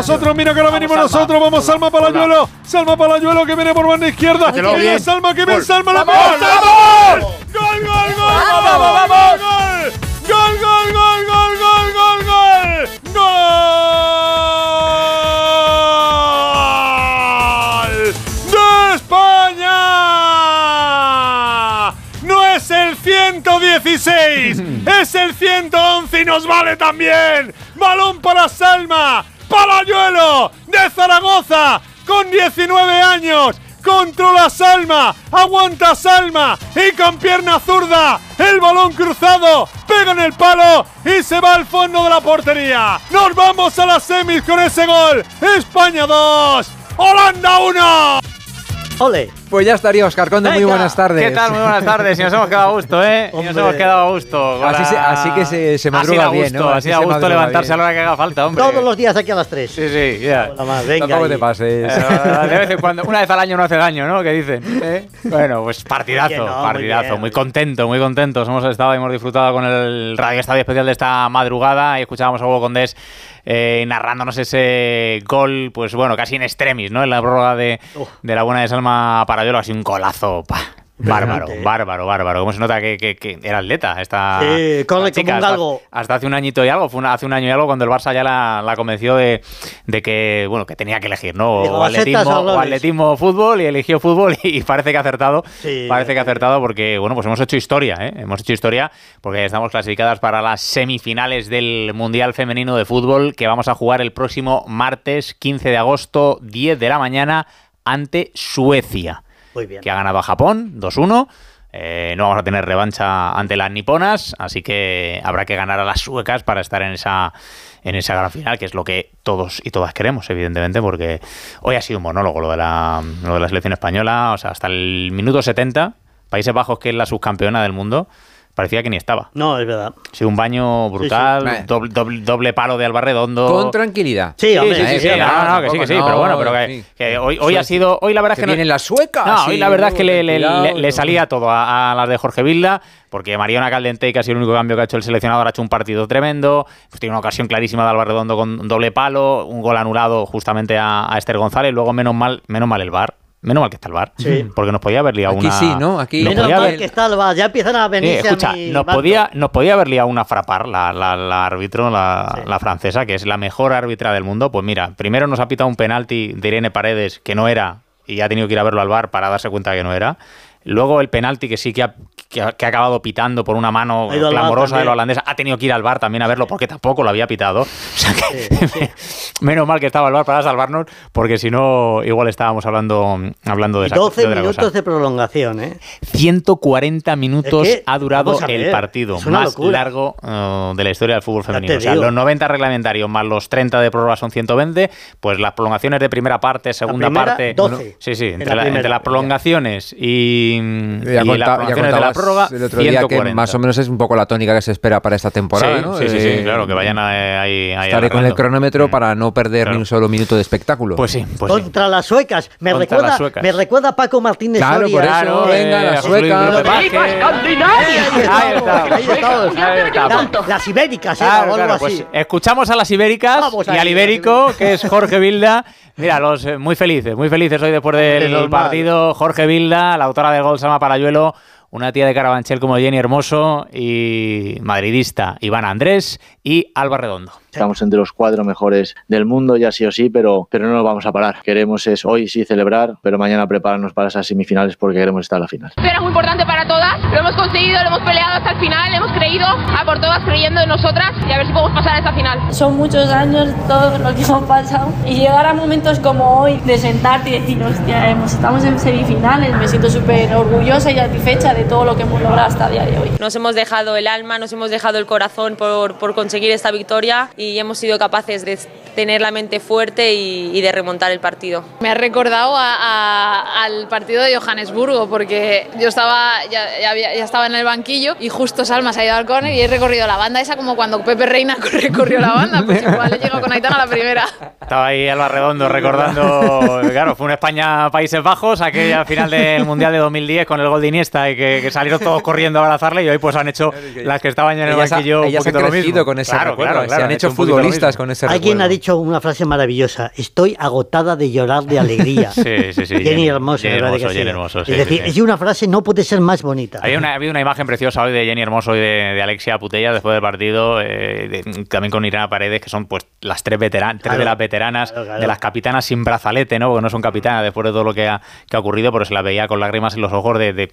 nosotros, mira que ahora venimos nosotros. Vamos, Salma Palayuelo. Salma Palayuelo que viene por banda izquierda. Que viene Salma, que viene Salma. ¡La ¡Vamos! ¡Gol, gol, gol! ¡Vamos, vamos! ¡Gol, gol, gol, gol, gol, gol, gol! ¡Gol! ¡De España! No es el 116, es el 111 y nos vale también. Balón para Salma, Palayuelo de Zaragoza, con 19 años. Controla Salma, aguanta Salma y con pierna zurda, el balón cruzado, pega en el palo y se va al fondo de la portería. Nos vamos a las semis con ese gol. España 2, Holanda 1. Ole. Pues ya estaría Oscar Conde, muy buenas tardes. ¿Qué tal? Muy buenas tardes. Y nos hemos quedado a gusto, ¿eh? Y nos hemos quedado a gusto. Así se- así que se- se madruga bien, gusto, ¿no? Así Así da se gusto levantarse bien. a la hora que haga falta, hombre. Todos los días aquí a las 3. Sí, sí, ya. Más, venga Tampoco te pases. Eh, de vez en cuando, una vez al año no hace daño, ¿no? Que dicen. ¿eh? Bueno, pues partidazo, muy partidazo. bien, Muy, muy contento, muy contentos. Hemos estado y hemos disfrutado con el Radio Estadio Especial de esta madrugada y escuchábamos a Hugo Condés eh, narrándonos ese gol, pues bueno, casi en extremis, ¿no? En la prórroga de, la buena de Salma Parayolo, así un golazo. pa. Bárbaro, bárbaro, bárbaro. ¿Cómo se nota que, que- que era atleta esta, Sí, corre esta como un hasta- galgo. Hasta, hace un añito y algo, fue una- hace un año y algo cuando el Barça ya la, la convenció de, de que, bueno, que tenía que elegir, ¿no? O atletismo, o atletismo o fútbol y eligió fútbol y parece que ha acertado. Sí, parece que ha acertado porque, bueno, pues hemos hecho historia, ¿eh? Hemos hecho historia porque estamos clasificadas para las semifinales del Mundial Femenino de Fútbol que vamos a jugar el próximo martes 15 de agosto, 10 de la mañana, ante Suecia Que ha ganado a Japón 2-1. Eh, no vamos a tener revancha ante las niponas, así que habrá que ganar a las suecas para estar en esa en esa gran final, que es lo que todos y todas queremos, evidentemente, porque hoy ha sido un monólogo lo de la, lo de la selección española, o sea, hasta el minuto 70, Países Bajos, que es la subcampeona del mundo, parecía que ni estaba. No, es verdad. Sido un baño brutal, Sí, sí. Doble, doble- doble palo de Alba Redondo. Con tranquilidad. Sí, hombre, sí, sí, sí, sí, sí, no, no, que sí, que sí, pero bueno, no, pero que, que hoy, hoy ha sido, hoy la verdad es Que que no- vienen las suecas. no, sí, hoy la verdad es que le, le- cuidado, le- le no. salía todo a, a las de Jorge Vilda, porque Mariona Caldente, que ha sido el único cambio que ha hecho el seleccionador, ha hecho un partido tremendo. Pues tiene una ocasión clarísima de Alba Redondo con doble palo, un gol anulado justamente a, a Esther González. Luego, menos mal, menos mal el bar. Menos mal que está el bar. Sí. Porque nos podía haber liado Aquí una. sí, ¿no? Aquí- nos Menos podía mal haber- que está el VAR, ya empiezan a Sí, venirse escucha, a mi nos podía, nos podía haber liado una frapar, la, la, la árbitro, la, Sí. la francesa, que es la mejor árbitra del mundo. Pues mira, primero nos ha pitado un penalti de Irene Paredes, que no era, y ha tenido que ir a verlo al bar para darse cuenta que no era. Luego el penalti que sí que ha, que ha, que ha acabado pitando por una mano al clamorosa de la holandesa, ha tenido que ir al bar también a verlo porque tampoco lo había pitado. O sea que menos mal que estaba el bar para salvarnos, porque si no, igual estábamos hablando, hablando de esa 12 de minutos cosa. de prolongación, ¿eh? 140 minutos Es que, ha durado el partido más locura. largo eh, de la historia del fútbol femenino. O sea, los 90 reglamentarios más los 30 de prórroga son 120, pues las prolongaciones de primera parte, segunda primera, parte. 12 Sí, sí, en entre, la la- primera. entre las prolongaciones y, y Ya, las conta- ya prolongaciones de la contabas prórroga, el otro día que 140. más o menos es un poco la tónica que se espera para esta temporada, sí, ¿no? sí, sí, sí, Eh, claro, que vayan a- ahí, Estaré con el cronómetro Mm. para no perder Claro. ni un solo minuto de espectáculo. Pues sí, pues sí. Contra las suecas. Me Contra recuerda, las suecas. me recuerda a Paco Martínez Claro, Soria. por eso, Claro, venga, eh, la José Luis sueca. López Lo de- Vázquez. Ahí Ahí estamos, ahí estamos. estamos. La- Las ibéricas, ¿eh? Claro, o algo claro, así. pues escuchamos a las ibéricas Vamos y al ibérico, que es Jorge Vilda. Mira, los eh, muy felices, muy felices hoy después del partido. Jorge Vilda, la autora del gol Sama Parayuelo, una tía de Carabanchel como Jenny Hermoso y madridista Iván Andrés y Alba Redondo. Estamos entre los cuatro mejores del mundo, ya sí o sí, pero, pero no nos vamos a parar. Queremos es hoy sí celebrar, pero mañana prepararnos para esas semifinales porque queremos estar a la final. Era muy importante para todas, lo hemos conseguido, lo hemos peleado hasta el final, hemos creído a por todas creyendo en nosotras y a ver si podemos pasar a esa final. Son muchos años todo lo que hemos pasado y llegar a momentos como hoy de sentarte y decir, hostia, estamos en semifinales, me siento súper orgullosa y satisfecha de todo lo que hemos logrado hasta el día de hoy. Nos hemos dejado el alma, nos hemos dejado el corazón por, por conseguir esta victoria y hemos sido capaces de tener la mente fuerte y, y de remontar el partido. Me ha recordado a- a- al partido de Johannesburgo porque yo estaba ya, ya había- ya estaba en el banquillo y justo Salma se ha ido al córner y he recorrido la banda esa como cuando Pepe Reina recorrió la banda, pues igual he llegado con Aitana a la primera. Estaba ahí Alba Redondo recordando, claro, fue un España-Países Bajos, aquella final del Mundial de 2010 con el gol de Iniesta y que, que salieron todos corriendo a abrazarle y hoy pues han hecho las que estaban ya en el ellas, ha- banquillo un ellas han poquito lo crecido mismo. con ese Claro, recuerdo, claro, claro, se han han hecho poquito lo futbolistas con ese Hay quien ha recuerdo. Dicho una frase maravillosa. Estoy agotada de llorar de alegría. Sí, sí, sí. Jenny, Hermoso, Jenny ¿verdad que Hermoso, sí? Jenny Hermoso, sí, es decir, sí, sí. es una frase no puede ser más bonita. Hay una, ha habido una imagen preciosa hoy de Jenny Hermoso y de, de Alexia Putella después del partido, eh, de- también con Irana Paredes, que son pues las tres, veteran tres Claro, de las veteranas, claro, claro. de las capitanas sin brazalete, ¿no? Porque no son capitanas después de todo lo que ha, que ha ocurrido, pero se las veía con lágrimas en los ojos de, de,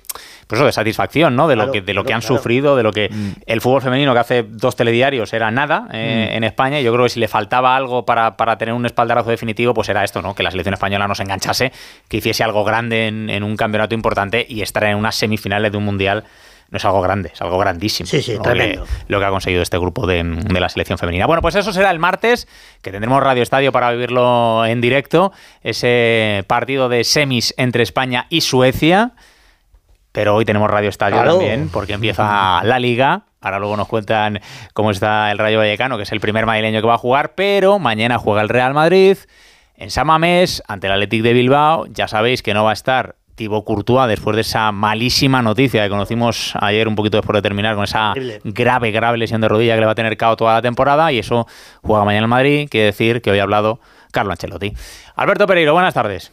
pues eso, de satisfacción, ¿no? De lo que, de lo que han claro. sufrido, de lo que el fútbol femenino que hace dos telediarios era nada eh, en España. y Yo creo que si le faltaba algo para, para tener un espaldarazo definitivo, pues era esto, ¿no? Que la selección española no se enganchase, que hiciese algo grande en, en un campeonato importante y estar en unas semifinales de un mundial. No es algo grande, es algo grandísimo. Sí, sí, ¿no? tremendo. Le- lo que ha conseguido este grupo de, de la selección femenina. Bueno, pues eso será el martes, que tendremos Radio Estadio para vivirlo en directo. Ese partido de semis entre España y Suecia. Pero hoy tenemos Radio Estadio Claro. también, porque empieza la liga. Ahora luego nos cuentan cómo está el Rayo Vallecano, que es el primer madrileño que va a jugar, pero mañana juega el Real Madrid en San Mamés ante el Athletic de Bilbao. Ya sabéis que no va a estar Thibaut Courtois después de esa malísima noticia que conocimos ayer un poquito después de terminar con esa grave, grave lesión de rodilla que le va a tener cao toda la temporada y eso juega mañana en Madrid, quiere decir que hoy ha hablado Carlo Ancelotti. Alberto Pereiro, buenas tardes.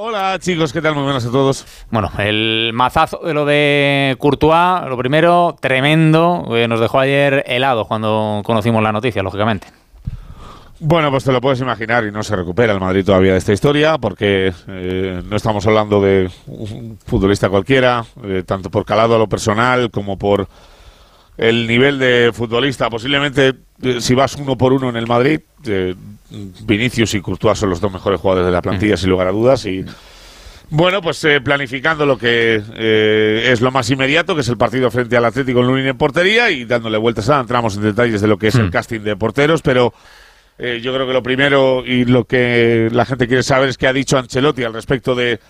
Hola chicos, ¿qué tal? Muy buenas a todos. Bueno, el mazazo de lo de Courtois, lo primero, tremendo, eh, nos dejó ayer helado cuando conocimos la noticia, lógicamente. Bueno, pues te lo puedes imaginar y no se recupera el Madrid todavía de esta historia porque eh, no estamos hablando de un futbolista cualquiera, eh, tanto por calado a lo personal como por el nivel de futbolista. Posiblemente eh, si vas uno por uno en el Madrid, Vinicius y Courtois son los dos mejores jugadores de la plantilla, sin lugar a dudas. Y bueno, pues eh, planificando lo que eh, es lo más inmediato, que es el partido frente al Atlético en Lunin en portería y dándole vueltas a entramos en detalles de lo que es el casting de porteros, pero eh, yo creo que lo primero y lo que la gente quiere saber es qué ha dicho Ancelotti al respecto de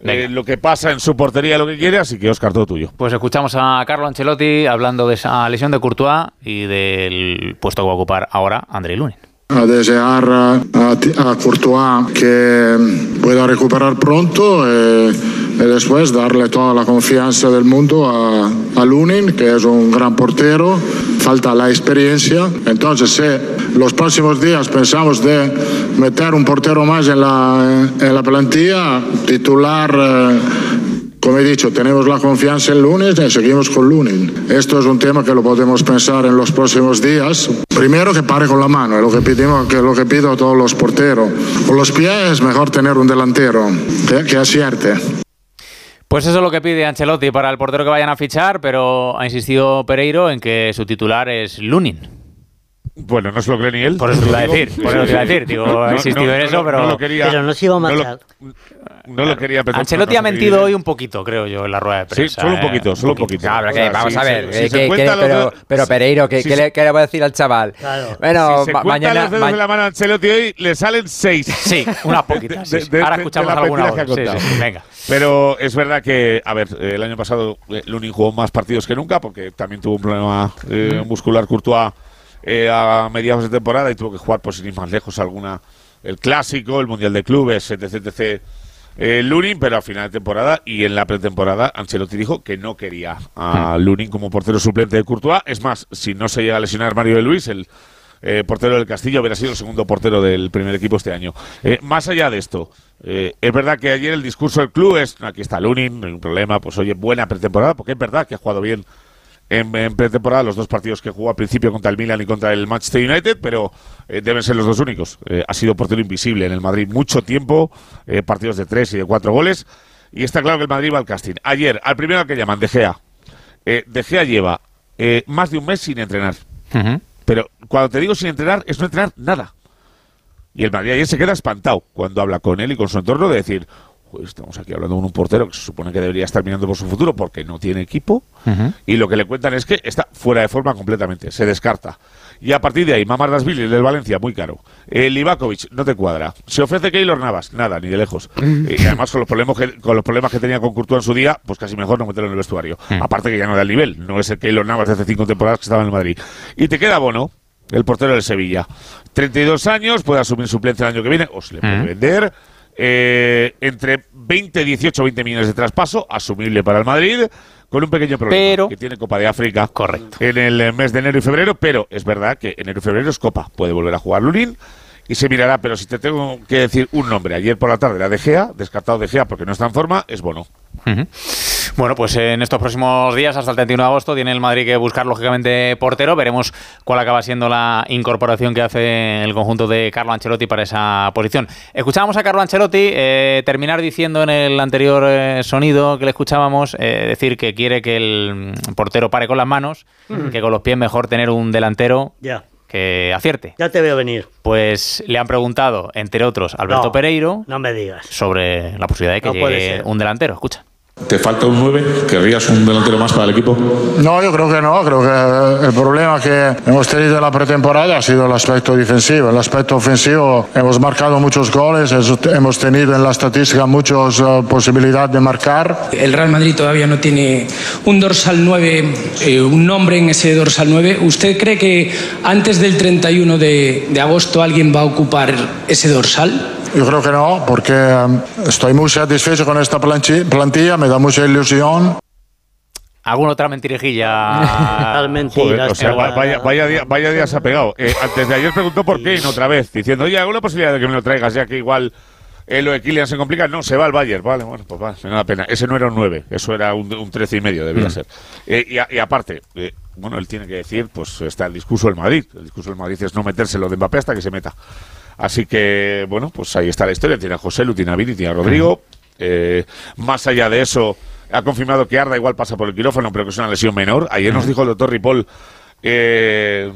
eh, lo que pasa en su portería, lo que quiere, así que Oscar, todo tuyo. Pues escuchamos a Carlo Ancelotti hablando de esa lesión de Courtois y del puesto que va a ocupar ahora Andrei Lunin. A desear a, a Courtois que pueda recuperar pronto eh, y después darle toda la confianza del mundo a, a Lunin, que es un gran portero, falta la experiencia. Entonces, si los próximos días pensamos de meter un portero más en la, en la plantilla, titular... eh, como he dicho, tenemos la confianza en lunes y seguimos con lunes. Esto es un tema que lo podemos pensar en los próximos días. Primero que pare con la mano, es lo que, pedimos, que lo que pido a todos los porteros. Con los pies es mejor tener un delantero que, que acierte. Pues eso es lo que pide Ancelotti para el portero que vayan a fichar, pero ha insistido Pereiro en que su titular es Lunin. Bueno, no se lo cree ni él. Por eso te iba a decir, por eso te iba a decir. Digo, ha insistido en eso, pero- No lo quería, Pero no se iba a no lo- marchar. No lo quería pretender, Ancelotti no ha mentido hoy un poquito, creo yo, en la rueda de Sí, prensa. solo un ¿eh? poquito, solo un poquito. Claro, que vamos si a ver. si eh, se que- que- pero, pero Pereiro, ¿qué, si le, qué le va a decir al chaval? Claro. Bueno, si se mañana. los dedos ma- de la mano a Ancelotti hoy, le salen seis. Sí, unas poquitas. De- sí, sí. de- Ahora de- escuchamos alguna venga. Pero es verdad que, a ver, eh, el año pasado eh, Lunin jugó más partidos que nunca porque también tuvo un problema eh, muscular Courtois eh, a mediados de temporada y tuvo que jugar, pues sin ir más lejos, alguna el clásico, el mundial de clubes, etc, etc. Eh, Lunin, pero a final de temporada y en la pretemporada Ancelotti dijo que no quería a Lunin como portero suplente de Courtois. Es más, si no se llega a lesionar Mario de Luis, el eh, portero del Castillo hubiera sido el segundo portero del primer equipo este año. Eh, más allá de esto, eh, es verdad que ayer el discurso del club es, aquí está Lunin, no hay un problema, pues oye, buena pretemporada, porque es verdad que ha jugado bien en, en pretemporada los dos partidos que jugó al principio contra el Milan y contra el Manchester United, pero eh, deben ser los dos únicos. Eh, ha sido portero invisible en el Madrid mucho tiempo, eh, partidos de tres y de cuatro goles, y está claro que el Madrid va al casting. Ayer, al primero que llaman, De Gea. De Gea lleva más de un mes sin entrenar. Pero cuando te digo sin entrenar, es no entrenar nada. Y el Madrid ayer se queda espantado cuando habla con él y con su entorno de decir, "Joder, estamos aquí hablando con un portero que se supone que debería estar mirando por su futuro porque no tiene equipo. Y lo que le cuentan es que está fuera de forma completamente, se descarta. Y a partir de ahí, Mamardasvili del Valencia, muy caro. El Livakovic, no te cuadra. Se ofrece Keylor Navas, nada, ni de lejos. y además, con los, problemas que, con los problemas que tenía con Courtois en su día, pues casi mejor no meterlo en el vestuario. Aparte que ya no da el nivel, no es el Keylor Navas de hace cinco temporadas que estaba en el Madrid. Y te queda Bono, el portero del Sevilla. 32 años, puede asumir suplencia el año que viene, o se le puede Mm. vender. Eh, entre 20, 18, 20 millones de traspaso, asumible para el Madrid, con un pequeño problema, Pero- que tiene Copa de África Correcto. en el mes de enero y febrero, pero es verdad que enero y febrero es Copa, puede volver a jugar Lunin, y se mirará, pero si te tengo que decir un nombre, ayer por la tarde era De Gea, descartado De Gea porque no está en forma, es Bono. Bueno, pues en estos próximos días, hasta el 31 de agosto, tiene el Madrid que buscar lógicamente portero. Veremos cuál acaba siendo la incorporación que hace el conjunto de Carlo Ancelotti para esa posición. Escuchábamos a Carlo Ancelotti eh, terminar diciendo en el anterior eh, sonido que le escuchábamos, eh, decir que quiere que el portero pare con las manos, Mm. que con los pies mejor tener un delantero Ya, que acierte. ya te veo venir. Pues le han preguntado, entre otros, Alberto No, Pereiro No me digas. sobre la posibilidad de que No llegue un delantero. Escucha. ¿Te falta un 9? ¿Querrías un delantero más para el equipo? No, yo creo que no. Creo que el problema que hemos tenido en la pretemporada ha sido el aspecto defensivo. El aspecto ofensivo, hemos marcado muchos goles, es- hemos tenido en la estadística muchas eh, posibilidades de marcar. El Real Madrid todavía no tiene un dorsal 9, eh, un nombre en ese dorsal 9. ¿Usted cree que antes del 31 de, de agosto alguien va a ocupar ese dorsal? Yo creo que no, porque eh, estoy muy satisfecho con esta plantilla, me da mucha ilusión. ¿Alguna otra mentirijilla? Joder, o sea, va- vaya, vaya, día, vaya día se ha pegado. Eh, antes de ayer preguntó por Kane otra vez, diciendo, oye, ¿alguna posibilidad de que me lo traigas ya que igual eh, lo de Kylian se complica? No, se va al Bayern. Vale, bueno, pues va, me da pena. Ese no era un 9, eso era un, un 13 y medio, debía Mm. ser. Eh, y, a- y aparte, eh, bueno, él tiene que decir, pues está el discurso del Madrid. El discurso del Madrid es no metérselo de Mbappé hasta que se meta. Así que, bueno, pues ahí está la historia. Tiene a José Lu, tiene a Vini, tiene a Rodrigo. Eh, más allá de eso, ha confirmado que Arda igual pasa por el quirófano, pero que es una lesión menor. Ayer nos dijo el doctor Ripoll eh,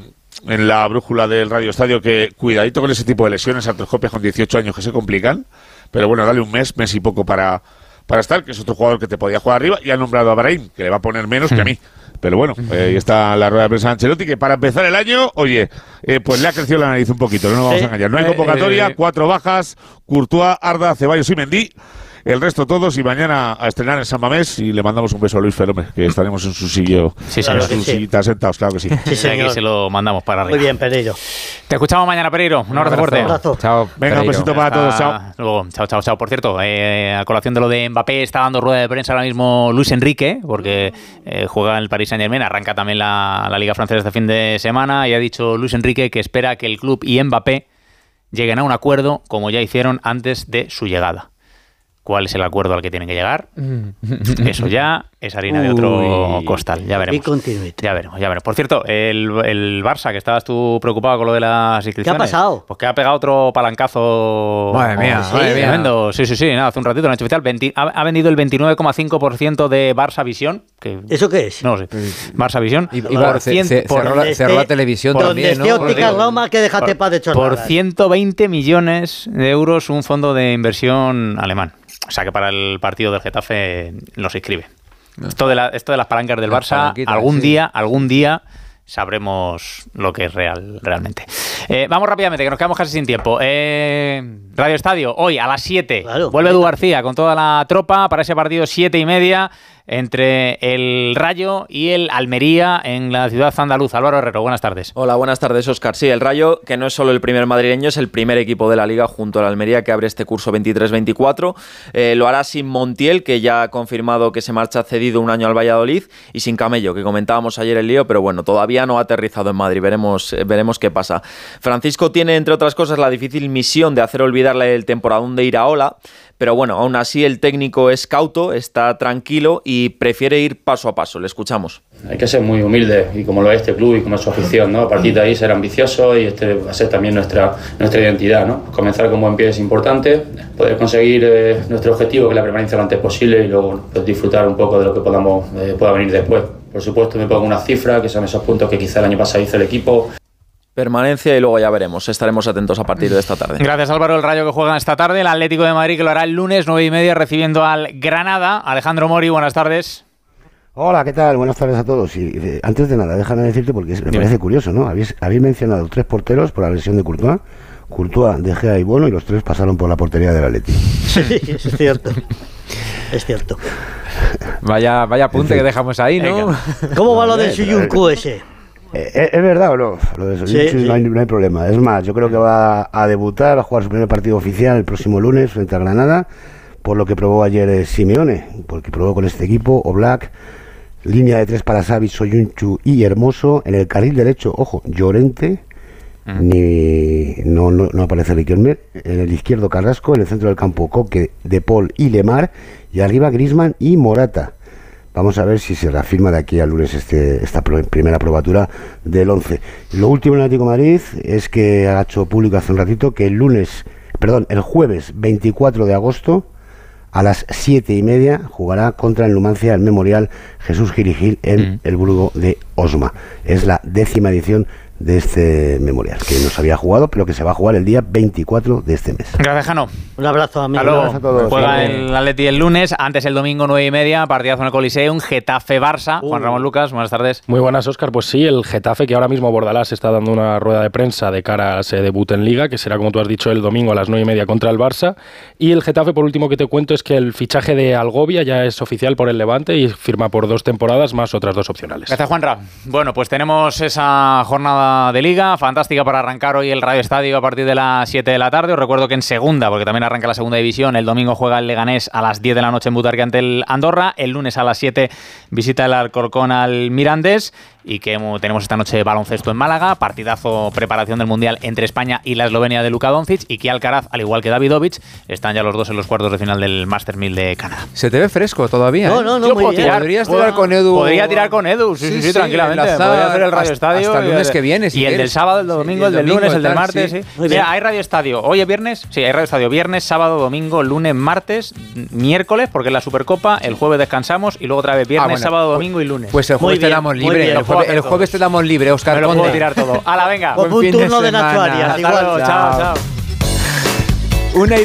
en la brújula del Radio Estadio que cuidadito con ese tipo de lesiones, artroscopias con 18 años que se complican. Pero bueno, dale un mes, mes y poco para, para estar, que es otro jugador que te podía jugar arriba. Y ha nombrado a Brahim, que le va a poner menos que a mí. Pero bueno, eh, ahí está la rueda de prensa de Ancelotti, que para empezar el año, oye, eh, pues le ha crecido la nariz un poquito, no nos vamos Sí. a engañar. No hay Eh, convocatoria, cuatro bajas, Courtois, Arda, Ceballos y Mendy. El resto todos y mañana a estrenar en San Mamés y le mandamos un beso a Luis Ferome, que estaremos en su sillio, Sí, señor. en su sí. sillita sentados, claro que sí. Sí, Desde aquí señor. se lo mandamos para arriba. Muy bien, Pereiro. Te escuchamos mañana, Pereiro. Un abrazo fuerte. Un abrazo. Chao. Venga, un besito para todos, chao. Luego, chao, chao, chao. Por cierto, eh, a colación de lo de Mbappé, está dando rueda de prensa ahora mismo Luis Enrique, porque eh, juega en el Paris Saint Germain, arranca también la, la Liga Francesa este fin de semana, y ha dicho Luis Enrique que espera que el club y Mbappé lleguen a un acuerdo como ya hicieron antes de su llegada. ¿Cuál es el acuerdo al que tienen que llegar? Eso ya es harina de otro costal, ya veremos. Ya veremos, ya veremos. Por cierto, el, el Barça, que estabas tú preocupado con lo de las inscripciones. pasado? Pues que ha pegado otro palancazo. Madre mía, Sí, madre mía. tremendo. Sí, sí, sí, nada, hace un ratito, en el hecho oficial. 20 ha, ha vendido el 29,5% de Barça Visión. Que, ¿Eso qué es? no sé. Barça Visión. Y- por cien- por- cerró, la, Donde cerró la televisión Donde también, esté ¿no? óptica que déjate paz de por chorradas. 120 millones de euros un fondo de inversión alemán. O sea que para el partido del Getafe los inscribe. Esto de, la- esto de las palancas del Las Barça, algún sí. día, algún día sabremos lo que es real realmente. Eh, vamos rápidamente, que nos quedamos casi sin tiempo. Eh, Radio Estadio, hoy a las 7. Claro, vuelve. Edu García con toda la tropa para ese partido 7 y media entre el Rayo y el Almería en la ciudad andaluza. Álvaro Herrero, buenas tardes. Hola, buenas tardes, Oscar. Sí, el Rayo, que no es solo el primer madrileño, es el primer equipo de la liga junto al Almería que abre este curso 23-24. Eh, lo hará sin Montiel, que ya ha confirmado que se marcha cedido un año al Valladolid, y sin Camello, que comentábamos ayer el lío, pero bueno, todavía no ha aterrizado en Madrid. Veremos, eh, veremos qué pasa. Francisco tiene, entre otras cosas, la difícil misión de hacer olvidarle el temporadón de Iraola. Pero bueno, aún así el técnico es cauto, está tranquilo y prefiere ir paso a paso. Le escuchamos. Hay que ser muy humilde y como lo es este club y como es su afición, ¿no? A partir de ahí ser ambicioso y este va a ser también nuestra, nuestra identidad, ¿no? Comenzar con buen pie es importante, poder conseguir eh, nuestro objetivo, que es la permanencia lo antes posible y luego pues, disfrutar un poco de lo que podamos, eh, pueda venir después. Por supuesto me pongo una cifra, que son esos puntos que quizá el año pasado hizo el equipo, Permanencia y luego ya veremos. Estaremos atentos a partir de esta tarde. Gracias Álvaro, el Rayo que juega esta tarde, el Atlético de Madrid que lo hará el lunes 9 y media recibiendo al Granada. Alejandro Mori, buenas tardes. Hola, ¿qué tal? Buenas tardes a todos. Y, eh, antes de nada, déjame decirte porque me parece curioso, ¿no? Habéis, habéis mencionado tres porteros por la lesión de Courtois. Courtois, De Gea y Bono y los tres pasaron por la portería del Atleti. Sí, es cierto. Es cierto. Vaya, vaya apunte que dejamos ahí, ¿no? ¿Cómo va lo del Suyuncu ese? Eh, ¿Es, es verdad o no? Lo de Sí. No, hay, no hay problema. Es más, yo creo que va a debutar, a jugar su primer partido oficial el próximo lunes frente a Granada, por lo que probó ayer eh, Simeone, porque probó con este equipo, Oblak, línea de tres para Savic, Soyuncu y Hermoso, en el carril derecho, ojo, Llorente, ni no, no, no aparece Riquelme. En el izquierdo Carrasco, en el centro del campo Coque, De Paul y Lemar, y arriba Grisman y Morata. Vamos a ver si se reafirma de aquí al lunes este, esta primera probatura del 11. Lo último en el Atlético de Madrid es que ha hecho público hace un ratito que el lunes, perdón, el jueves 24 de agosto a las siete y media jugará contra el Numancia el Memorial Jesús Girigil en el Burgo de Osma. Es la décima edición de este memorial que no se había jugado, pero que se va a jugar el día 24 de este mes. Gracias, Jano. Un abrazo, amigo. Hasta luego. Un abrazo a todos. Juega Hasta el Atleti el lunes, antes el domingo 9 y media, partidazo en el Coliseum, Getafe-Barça. Juan Ramón Lucas, buenas tardes. Muy buenas, Óscar. Pues sí, el Getafe, que ahora mismo Bordalás está dando una rueda de prensa de cara a ese debut en Liga, que será, como tú has dicho, el domingo a las 9 y media contra el Barça. Y el Getafe, por último, que te cuento es que el fichaje de Algovia ya es oficial por el Levante y firma por dos temporadas más otras dos opcionales. Gracias, Juanra. Bueno, pues tenemos esa jornada de liga fantástica para arrancar hoy el Radio Estadio a partir de las 7 de la tarde. Os recuerdo que en segunda, porque también arranca la segunda división, el domingo juega el Leganés a las 10 de la noche en Butarque ante el Andorra. El lunes a las 7 visita el Alcorcón al Mirandés. Y que tenemos esta noche baloncesto en Málaga, partidazo preparación del Mundial entre España y la Eslovenia de Luka Doncic y que Alcaraz, al igual que Davidovich, están ya los dos en los cuartos de final del Master 1000 de Canadá. Se te ve fresco todavía. No, ¿eh? no, no, Yo muy puedo bien. tirar, Podrías tirar con Edu. Podría tirar con Edu, sí, sí, sí, tranquilamente. enlazar Podría hacer el Radio hasta- Estadio. Hasta el y lunes que viene. si y el del sábado, el domingo, el del domingo, lunes, el del martes. sí. Mira, hay Radio Estadio. Hoy es viernes, sí, hay Radio Estadio. Viernes, sábado, domingo, lunes, martes, miércoles, porque es la Supercopa. El jueves descansamos y luego otra vez viernes, Ah, bueno. sábado, domingo y lunes. Pues el jueves te damos libre. Jueves, el jueves te damos libre, Oscar Me lo puedo tirar todo. ¡Hala, venga! Buen un fin de turno de Nacho. Arias, Hasta igual. luego, chao, chao. Una y